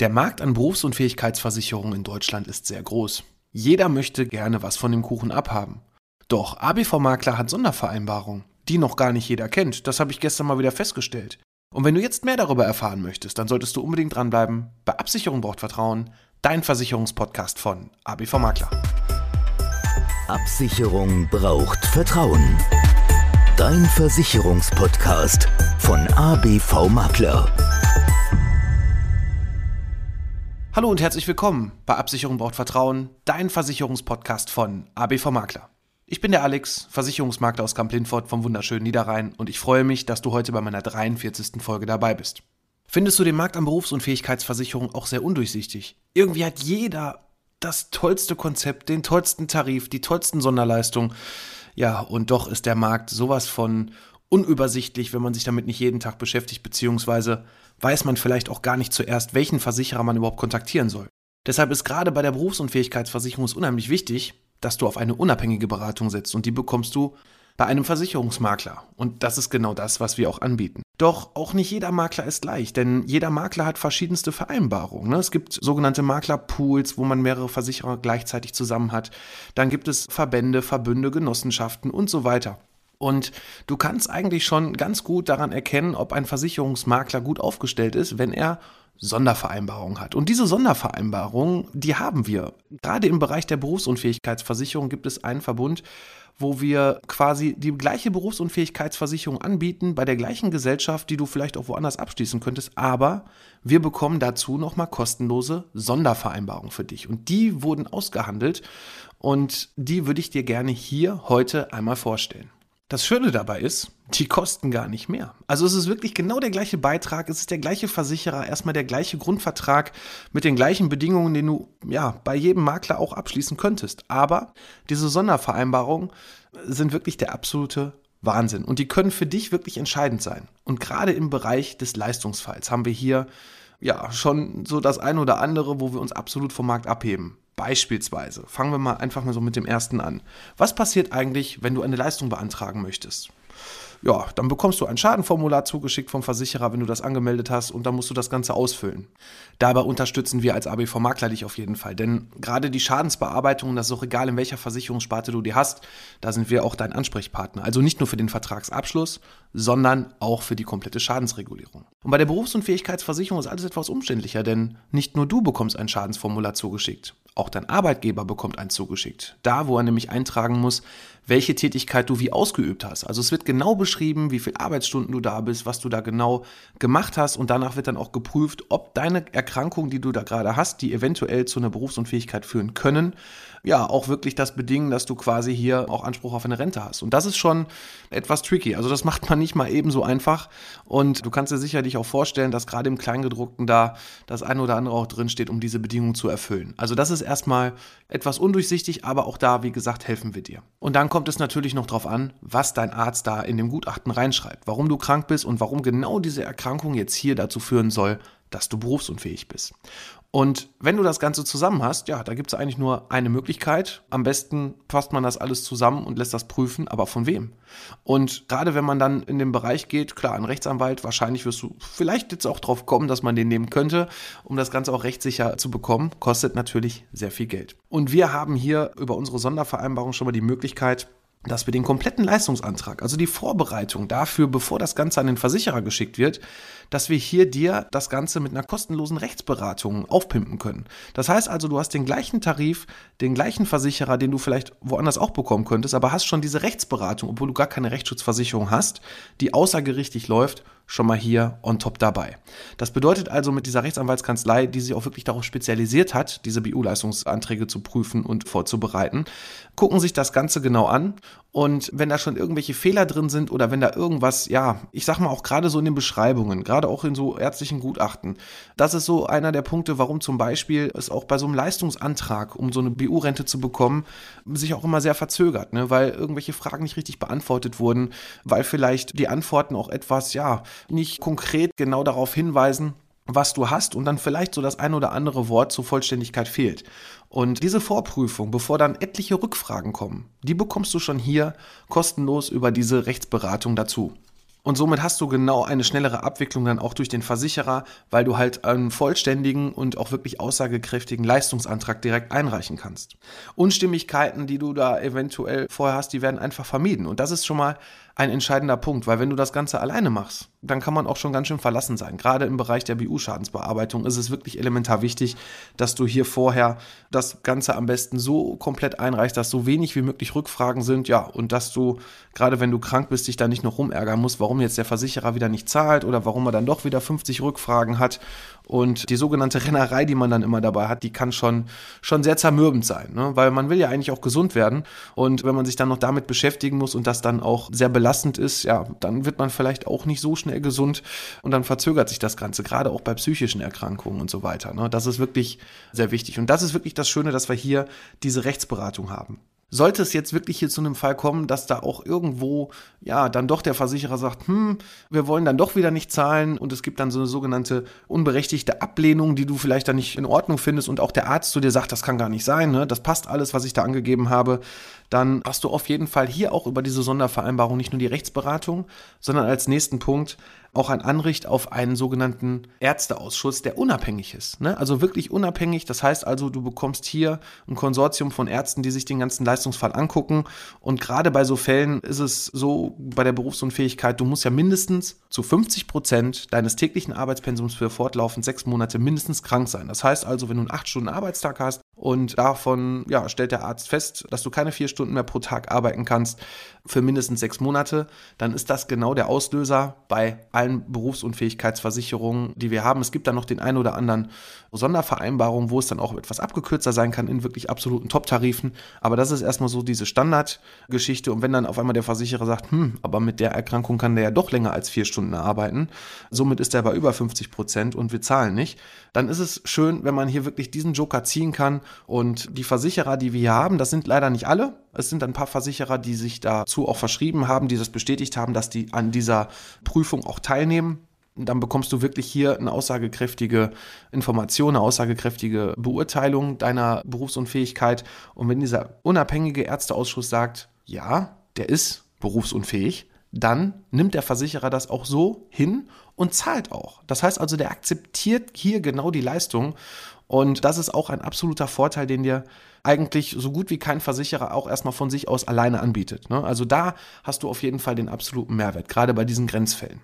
Der Markt an Berufs- und Fähigkeitsversicherungen in Deutschland ist sehr groß. Jeder möchte gerne was von dem Kuchen abhaben. Doch ABV-Makler hat Sondervereinbarungen, die noch gar nicht jeder kennt. Das habe ich gestern mal wieder festgestellt. Und wenn du jetzt mehr darüber erfahren möchtest, dann solltest du unbedingt dranbleiben. Bei Absicherung braucht Vertrauen, dein Versicherungspodcast von ABV Makler. Absicherung braucht Vertrauen. Dein Versicherungspodcast von ABV Makler. Hallo und herzlich willkommen bei Absicherung braucht Vertrauen, dein Versicherungspodcast von ABV Makler. Ich bin der Alex, Versicherungsmakler aus Kamp-Lindfort vom wunderschönen Niederrhein und ich freue mich, dass du heute bei meiner 43. Folge dabei bist. Findest du den Markt an Berufs- und Fähigkeitsversicherung auch sehr undurchsichtig? Irgendwie hat jeder das tollste Konzept, den tollsten Tarif, die tollsten Sonderleistungen. Ja, und doch ist der Markt sowas von unübersichtlich, wenn man sich damit nicht jeden Tag beschäftigt, beziehungsweise weiß man vielleicht auch gar nicht zuerst, welchen Versicherer man überhaupt kontaktieren soll. Deshalb ist gerade bei der Berufsunfähigkeitsversicherung es unheimlich wichtig, dass du auf eine unabhängige Beratung setzt und die bekommst du bei einem Versicherungsmakler. Und das ist genau das, was wir auch anbieten. Doch auch nicht jeder Makler ist gleich, denn jeder Makler hat verschiedenste Vereinbarungen. Ne? Es gibt sogenannte Maklerpools, wo man mehrere Versicherer gleichzeitig zusammen hat. Dann gibt es Verbände, Verbünde, Genossenschaften und so weiter. Und du kannst eigentlich schon ganz gut daran erkennen, ob ein Versicherungsmakler gut aufgestellt ist, wenn er Sondervereinbarungen hat. Und diese Sondervereinbarungen, die haben wir. Gerade im Bereich der Berufsunfähigkeitsversicherung gibt es einen Verbund, wo wir quasi die gleiche Berufsunfähigkeitsversicherung anbieten bei der gleichen Gesellschaft, die du vielleicht auch woanders abschließen könntest, aber wir bekommen dazu nochmal kostenlose Sondervereinbarungen für dich. Und die wurden ausgehandelt und die würde ich dir gerne hier heute einmal vorstellen. Das Schöne dabei ist, die kosten gar nicht mehr. Also es ist wirklich genau der gleiche Beitrag, es ist der gleiche Versicherer, erstmal der gleiche Grundvertrag mit den gleichen Bedingungen, den du ja bei jedem Makler auch abschließen könntest. Aber diese Sondervereinbarungen sind wirklich der absolute Wahnsinn und die können für dich wirklich entscheidend sein. Und gerade im Bereich des Leistungsfalls haben wir hier ja schon so das eine oder andere, wo wir uns absolut vom Markt abheben. Beispielsweise, fangen wir mal einfach mal so mit dem ersten an. Was passiert eigentlich, wenn du eine Leistung beantragen möchtest? Ja, dann bekommst du ein Schadenformular zugeschickt vom Versicherer, wenn du das angemeldet hast und dann musst du das Ganze ausfüllen. Dabei unterstützen wir als ABV Makler dich auf jeden Fall, denn gerade die Schadensbearbeitung, das ist auch egal, in welcher Versicherungssparte du die hast, da sind wir auch dein Ansprechpartner. Also nicht nur für den Vertragsabschluss, sondern auch für die komplette Schadensregulierung. Und bei der Berufsunfähigkeitsversicherung ist alles etwas umständlicher, denn nicht nur du bekommst ein Schadensformular zugeschickt. Auch dein Arbeitgeber bekommt eins zugeschickt. Da, wo er nämlich eintragen muss, welche Tätigkeit du wie ausgeübt hast. Also es wird genau beschrieben, wie viele Arbeitsstunden du da bist, was du da genau gemacht hast und danach wird dann auch geprüft, ob deine Erkrankungen, die du da gerade hast, die eventuell zu einer Berufsunfähigkeit führen können, ja, auch wirklich das bedingen, dass du quasi hier auch Anspruch auf eine Rente hast. Und das ist schon etwas tricky. Also das macht man nicht mal ebenso einfach. Und du kannst dir sicherlich auch vorstellen, dass gerade im Kleingedruckten da das eine oder andere auch drinsteht, um diese Bedingungen zu erfüllen. Also das ist erstmal etwas undurchsichtig, aber auch da, wie gesagt, helfen wir dir. Und dann kommt es natürlich noch darauf an, was dein Arzt da in dem Gutachten reinschreibt, warum du krank bist und warum genau diese Erkrankung jetzt hier dazu führen soll, dass du berufsunfähig bist. Und wenn du das Ganze zusammen hast, ja, da gibt es eigentlich nur eine Möglichkeit. Am besten fasst man das alles zusammen und lässt das prüfen, aber von wem? Und gerade wenn man dann in den Bereich geht, klar, ein Rechtsanwalt, wahrscheinlich wirst du vielleicht jetzt auch drauf kommen, dass man den nehmen könnte, um das Ganze auch rechtssicher zu bekommen, kostet natürlich sehr viel Geld. Und wir haben hier über unsere Sondervereinbarung schon mal die Möglichkeit, dass wir den kompletten Leistungsantrag, also die Vorbereitung dafür, bevor das Ganze an den Versicherer geschickt wird, dass wir hier dir das Ganze mit einer kostenlosen Rechtsberatung aufpimpen können. Das heißt also, du hast den gleichen Tarif, den gleichen Versicherer, den du vielleicht woanders auch bekommen könntest, aber hast schon diese Rechtsberatung, obwohl du gar keine Rechtsschutzversicherung hast, die außergerichtlich läuft, schon mal hier on top dabei. Das bedeutet also mit dieser Rechtsanwaltskanzlei, die sich auch wirklich darauf spezialisiert hat, diese BU-Leistungsanträge zu prüfen und vorzubereiten, gucken sich das Ganze genau an und wenn da schon irgendwelche Fehler drin sind oder wenn da irgendwas, ja, ich sag mal auch gerade so in den Beschreibungen, gerade auch in so ärztlichen Gutachten, das ist so einer der Punkte, warum zum Beispiel es auch bei so einem Leistungsantrag, um so eine BU-Rente zu bekommen, sich auch immer sehr verzögert, ne? weil irgendwelche Fragen nicht richtig beantwortet wurden, weil vielleicht die Antworten auch etwas, ja, nicht konkret genau darauf hinweisen, was du hast und dann vielleicht so das ein oder andere Wort zur Vollständigkeit fehlt. Und diese Vorprüfung, bevor dann etliche Rückfragen kommen, die bekommst du schon hier kostenlos über diese Rechtsberatung dazu. Und somit hast du genau eine schnellere Abwicklung dann auch durch den Versicherer, weil du halt einen vollständigen und auch wirklich aussagekräftigen Leistungsantrag direkt einreichen kannst. Unstimmigkeiten, die du da eventuell vorher hast, die werden einfach vermieden. Und das ist schon mal ein entscheidender Punkt, weil wenn du das Ganze alleine machst, dann kann man auch schon ganz schön verlassen sein. Gerade im Bereich der BU-Schadensbearbeitung ist es wirklich elementar wichtig, dass du hier vorher das Ganze am besten so komplett einreichst, dass so wenig wie möglich Rückfragen sind, ja, und dass du, gerade wenn du krank bist, dich da nicht noch rumärgern musst, warum jetzt der Versicherer wieder nicht zahlt oder warum er dann doch wieder 50 Rückfragen hat. Und die sogenannte Rennerei, die man dann immer dabei hat, die kann schon, schon sehr zermürbend sein, ne? weil man will ja eigentlich auch gesund werden. Und wenn man sich dann noch damit beschäftigen muss und das dann auch sehr belastend ist, ja, dann wird man vielleicht auch nicht so schnell gesund und dann verzögert sich das Ganze, gerade auch bei psychischen Erkrankungen und so weiter. Ne? Das ist wirklich sehr wichtig. Und das ist wirklich das Schöne, dass wir hier diese Rechtsberatung haben. Sollte es jetzt wirklich hier zu einem Fall kommen, dass da auch irgendwo, ja, dann doch der Versicherer sagt, hm, wir wollen dann doch wieder nicht zahlen und es gibt dann so eine sogenannte unberechtigte Ablehnung, die du vielleicht dann nicht in Ordnung findest und auch der Arzt zu dir sagt, das kann gar nicht sein, ne? das passt alles, was ich da angegeben habe, dann hast du auf jeden Fall hier auch über diese Sondervereinbarung nicht nur die Rechtsberatung, sondern als nächsten Punkt auch ein Anricht auf einen sogenannten Ärzteausschuss, der unabhängig ist. Ne? Also wirklich unabhängig. Das heißt also, du bekommst hier ein Konsortium von Ärzten, die sich den ganzen Leistungsfall angucken. Und gerade bei so Fällen ist es so bei der Berufsunfähigkeit, du musst ja mindestens zu 50 Prozent deines täglichen Arbeitspensums für fortlaufend sechs Monate mindestens krank sein. Das heißt also, wenn du einen acht Stunden Arbeitstag hast und davon ja, stellt der Arzt fest, dass du keine vier Stunden mehr pro Tag arbeiten kannst für mindestens sechs Monate, dann ist das genau der Auslöser bei allen Berufsunfähigkeitsversicherungen, die wir haben. Es gibt dann noch den einen oder anderen Sondervereinbarung, wo es dann auch etwas abgekürzter sein kann in wirklich absoluten Top-Tarifen. Aber das ist erstmal so diese Standardgeschichte. Und wenn dann auf einmal der Versicherer sagt, hm, aber mit der Erkrankung kann der ja doch länger als vier Stunden arbeiten, somit ist er bei über 50 Prozent und wir zahlen nicht, dann ist es schön, wenn man hier wirklich diesen Joker ziehen kann. Und die Versicherer, die wir hier haben, das sind leider nicht alle. Es sind ein paar Versicherer, die sich dazu auch verschrieben haben, die das bestätigt haben, dass die an dieser Prüfung auch teilnehmen dann bekommst du wirklich hier eine aussagekräftige Information, eine aussagekräftige Beurteilung deiner Berufsunfähigkeit. Und wenn dieser unabhängige Ärzteausschuss sagt, ja, der ist berufsunfähig, dann nimmt der Versicherer das auch so hin und zahlt auch. Das heißt also, der akzeptiert hier genau die Leistung. Und das ist auch ein absoluter Vorteil, den dir eigentlich so gut wie kein Versicherer auch erstmal von sich aus alleine anbietet. Ne? Also da hast du auf jeden Fall den absoluten Mehrwert, gerade bei diesen Grenzfällen.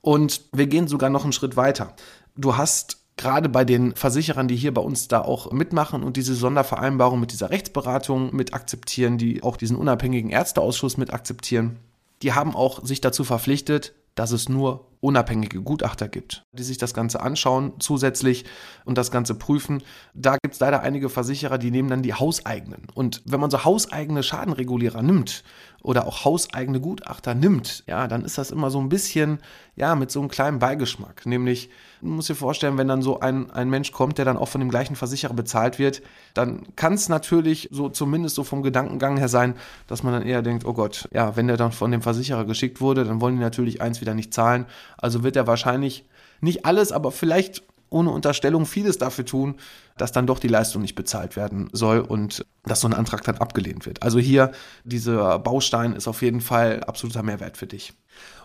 Und wir gehen sogar noch einen Schritt weiter. Du hast gerade bei den Versicherern, die hier bei uns da auch mitmachen und diese Sondervereinbarung mit dieser Rechtsberatung mit akzeptieren, die auch diesen unabhängigen Ärzteausschuss mit akzeptieren, die haben auch sich dazu verpflichtet, dass es nur unabhängige Gutachter gibt, die sich das Ganze anschauen zusätzlich und das Ganze prüfen. Da gibt es leider einige Versicherer, die nehmen dann die hauseigenen. Und wenn man so hauseigene Schadenregulierer nimmt oder auch hauseigene Gutachter nimmt, ja, dann ist das immer so ein bisschen, ja, mit so einem kleinen Beigeschmack. Nämlich, man muss dir vorstellen, wenn dann so ein, ein Mensch kommt, der dann auch von dem gleichen Versicherer bezahlt wird, dann kann es natürlich so zumindest so vom Gedankengang her sein, dass man dann eher denkt, oh Gott, ja, wenn der dann von dem Versicherer geschickt wurde, dann wollen die natürlich eins wieder nicht zahlen. Also wird er wahrscheinlich nicht alles, aber vielleicht ohne Unterstellung vieles dafür tun, dass dann doch die Leistung nicht bezahlt werden soll und dass so ein Antrag dann abgelehnt wird. Also hier, dieser Baustein ist auf jeden Fall absoluter Mehrwert für dich.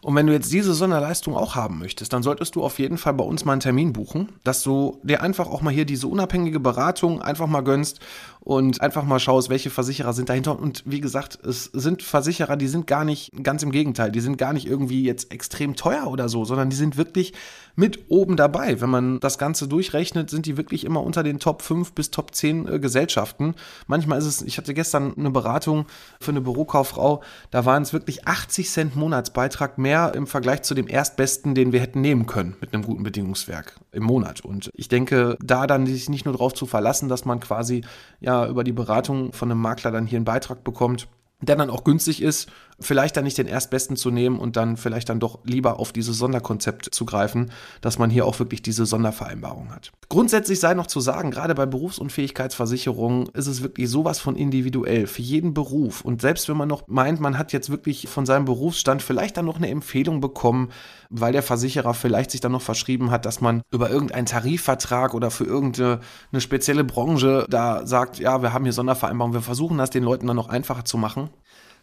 Und wenn du jetzt diese Sonderleistung auch haben möchtest, dann solltest du auf jeden Fall bei uns mal einen Termin buchen, dass du dir einfach auch mal hier diese unabhängige Beratung einfach mal gönnst und einfach mal schaust, welche Versicherer sind dahinter. Und wie gesagt, es sind Versicherer, die sind gar nicht, ganz im Gegenteil, die sind gar nicht irgendwie jetzt extrem teuer oder so, sondern die sind wirklich mit oben dabei. Wenn man das Ganze durchrechnet, sind die wirklich immer unter den Top 5 bis Top 10 äh, Gesellschaften. Manchmal ist es, ich hatte gestern eine Beratung für eine Bürokauffrau, da waren es wirklich 80 Cent Monatsbeitrag Beitrag mehr im Vergleich zu dem erstbesten, den wir hätten nehmen können mit einem guten Bedingungswerk im Monat. Und ich denke, da dann sich nicht nur darauf zu verlassen, dass man quasi ja über die Beratung von einem Makler dann hier einen Beitrag bekommt, der dann auch günstig ist, vielleicht dann nicht den erstbesten zu nehmen und dann vielleicht dann doch lieber auf dieses Sonderkonzept zu greifen, dass man hier auch wirklich diese Sondervereinbarung hat. Grundsätzlich sei noch zu sagen, gerade bei Berufsunfähigkeitsversicherungen ist es wirklich sowas von individuell für jeden Beruf und selbst wenn man noch meint, man hat jetzt wirklich von seinem Berufsstand vielleicht dann noch eine Empfehlung bekommen, weil der Versicherer vielleicht sich dann noch verschrieben hat, dass man über irgendeinen Tarifvertrag oder für irgendeine eine spezielle Branche da sagt, ja, wir haben hier Sondervereinbarungen, wir versuchen das den Leuten dann noch einfacher zu machen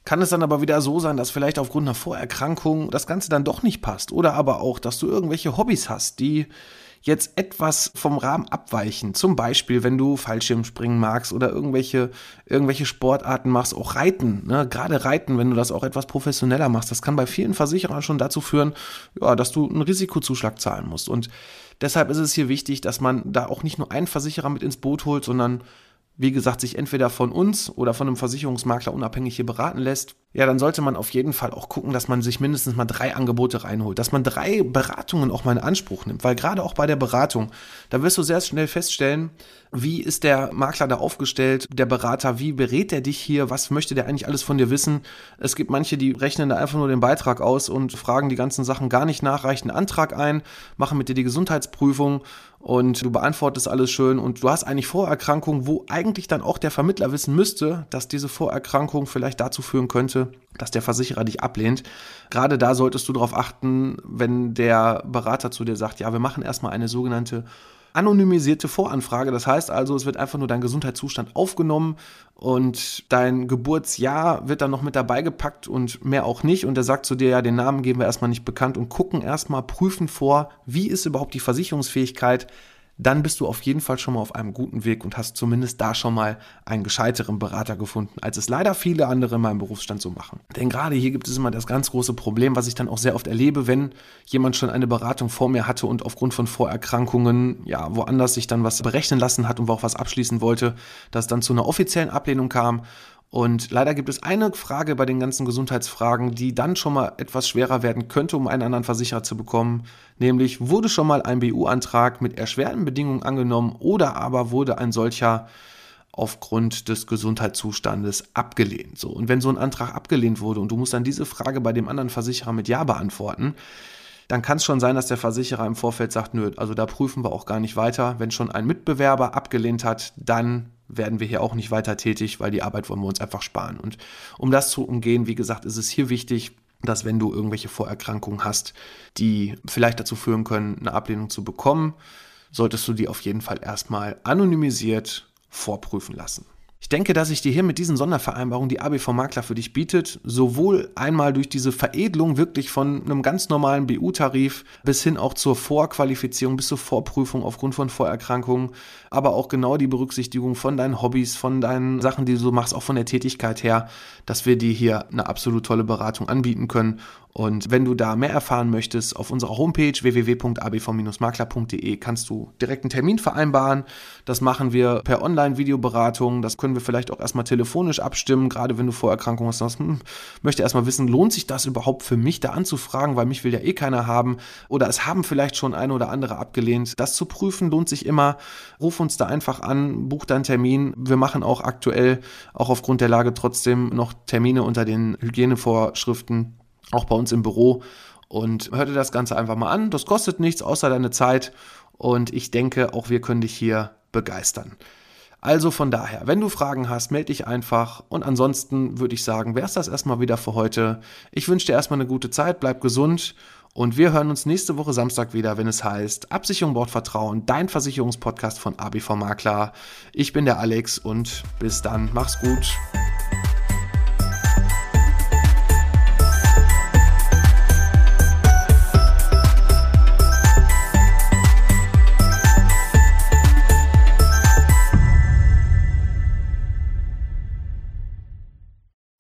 kann es dann aber wieder so sein, dass vielleicht aufgrund einer Vorerkrankung das Ganze dann doch nicht passt. Oder aber auch, dass du irgendwelche Hobbys hast, die jetzt etwas vom Rahmen abweichen. Zum Beispiel, wenn du Fallschirmspringen magst oder irgendwelche, irgendwelche Sportarten machst, auch Reiten. Ne? Gerade Reiten, wenn du das auch etwas professioneller machst, das kann bei vielen Versicherern schon dazu führen, ja, dass du einen Risikozuschlag zahlen musst. Und deshalb ist es hier wichtig, dass man da auch nicht nur einen Versicherer mit ins Boot holt, sondern wie gesagt, sich entweder von uns oder von einem Versicherungsmakler unabhängig hier beraten lässt, ja, dann sollte man auf jeden Fall auch gucken, dass man sich mindestens mal drei Angebote reinholt, dass man drei Beratungen auch mal in Anspruch nimmt, weil gerade auch bei der Beratung, da wirst du sehr schnell feststellen, wie ist der Makler da aufgestellt, der Berater, wie berät er dich hier, was möchte der eigentlich alles von dir wissen. Es gibt manche, die rechnen da einfach nur den Beitrag aus und fragen die ganzen Sachen gar nicht nach, reichen einen Antrag ein, machen mit dir die Gesundheitsprüfung und du beantwortest alles schön und du hast eigentlich Vorerkrankungen, wo eigentlich dann auch der Vermittler wissen müsste, dass diese Vorerkrankung vielleicht dazu führen könnte, dass der Versicherer dich ablehnt. Gerade da solltest du darauf achten, wenn der Berater zu dir sagt, ja, wir machen erstmal eine sogenannte anonymisierte Voranfrage. Das heißt also, es wird einfach nur dein Gesundheitszustand aufgenommen und dein Geburtsjahr wird dann noch mit dabei gepackt und mehr auch nicht. Und er sagt zu dir, ja, den Namen geben wir erstmal nicht bekannt und gucken erstmal, prüfen vor, wie ist überhaupt die Versicherungsfähigkeit dann bist du auf jeden Fall schon mal auf einem guten Weg und hast zumindest da schon mal einen gescheiteren Berater gefunden, als es leider viele andere in meinem Berufsstand so machen. Denn gerade hier gibt es immer das ganz große Problem, was ich dann auch sehr oft erlebe, wenn jemand schon eine Beratung vor mir hatte und aufgrund von Vorerkrankungen, ja, woanders sich dann was berechnen lassen hat und wo auch was abschließen wollte, dass dann zu einer offiziellen Ablehnung kam und leider gibt es eine Frage bei den ganzen Gesundheitsfragen, die dann schon mal etwas schwerer werden könnte, um einen anderen Versicherer zu bekommen. Nämlich, wurde schon mal ein BU-Antrag mit erschwerten Bedingungen angenommen oder aber wurde ein solcher aufgrund des Gesundheitszustandes abgelehnt. So, und wenn so ein Antrag abgelehnt wurde und du musst dann diese Frage bei dem anderen Versicherer mit Ja beantworten, dann kann es schon sein, dass der Versicherer im Vorfeld sagt, nö, also da prüfen wir auch gar nicht weiter. Wenn schon ein Mitbewerber abgelehnt hat, dann werden wir hier auch nicht weiter tätig, weil die Arbeit wollen wir uns einfach sparen. Und um das zu umgehen, wie gesagt, ist es hier wichtig, dass wenn du irgendwelche Vorerkrankungen hast, die vielleicht dazu führen können, eine Ablehnung zu bekommen, solltest du die auf jeden Fall erstmal anonymisiert vorprüfen lassen. Ich denke, dass ich dir hier mit diesen Sondervereinbarungen die ABV Makler für dich bietet, sowohl einmal durch diese Veredelung wirklich von einem ganz normalen BU-Tarif bis hin auch zur Vorqualifizierung, bis zur Vorprüfung aufgrund von Vorerkrankungen, aber auch genau die Berücksichtigung von deinen Hobbys, von deinen Sachen, die du so machst, auch von der Tätigkeit her, dass wir dir hier eine absolut tolle Beratung anbieten können und wenn du da mehr erfahren möchtest, auf unserer Homepage www.abv-makler.de kannst du direkt einen Termin vereinbaren. Das machen wir per Online-Videoberatung. Das können wir vielleicht auch erstmal telefonisch abstimmen, gerade wenn du Vorerkrankungen hast. Hm, möchte erstmal wissen, lohnt sich das überhaupt für mich da anzufragen, weil mich will ja eh keiner haben. Oder es haben vielleicht schon eine oder andere abgelehnt. Das zu prüfen lohnt sich immer. Ruf uns da einfach an, buch deinen Termin. Wir machen auch aktuell, auch aufgrund der Lage trotzdem noch Termine unter den Hygienevorschriften auch bei uns im Büro. Und hör dir das Ganze einfach mal an. Das kostet nichts außer deine Zeit. Und ich denke, auch wir können dich hier begeistern. Also von daher, wenn du Fragen hast, melde dich einfach. Und ansonsten würde ich sagen, wäre es das erstmal wieder für heute. Ich wünsche dir erstmal eine gute Zeit, bleib gesund. Und wir hören uns nächste Woche Samstag wieder, wenn es heißt Absicherung braucht Vertrauen, dein Versicherungspodcast von ABV Makler. Ich bin der Alex und bis dann, mach's gut.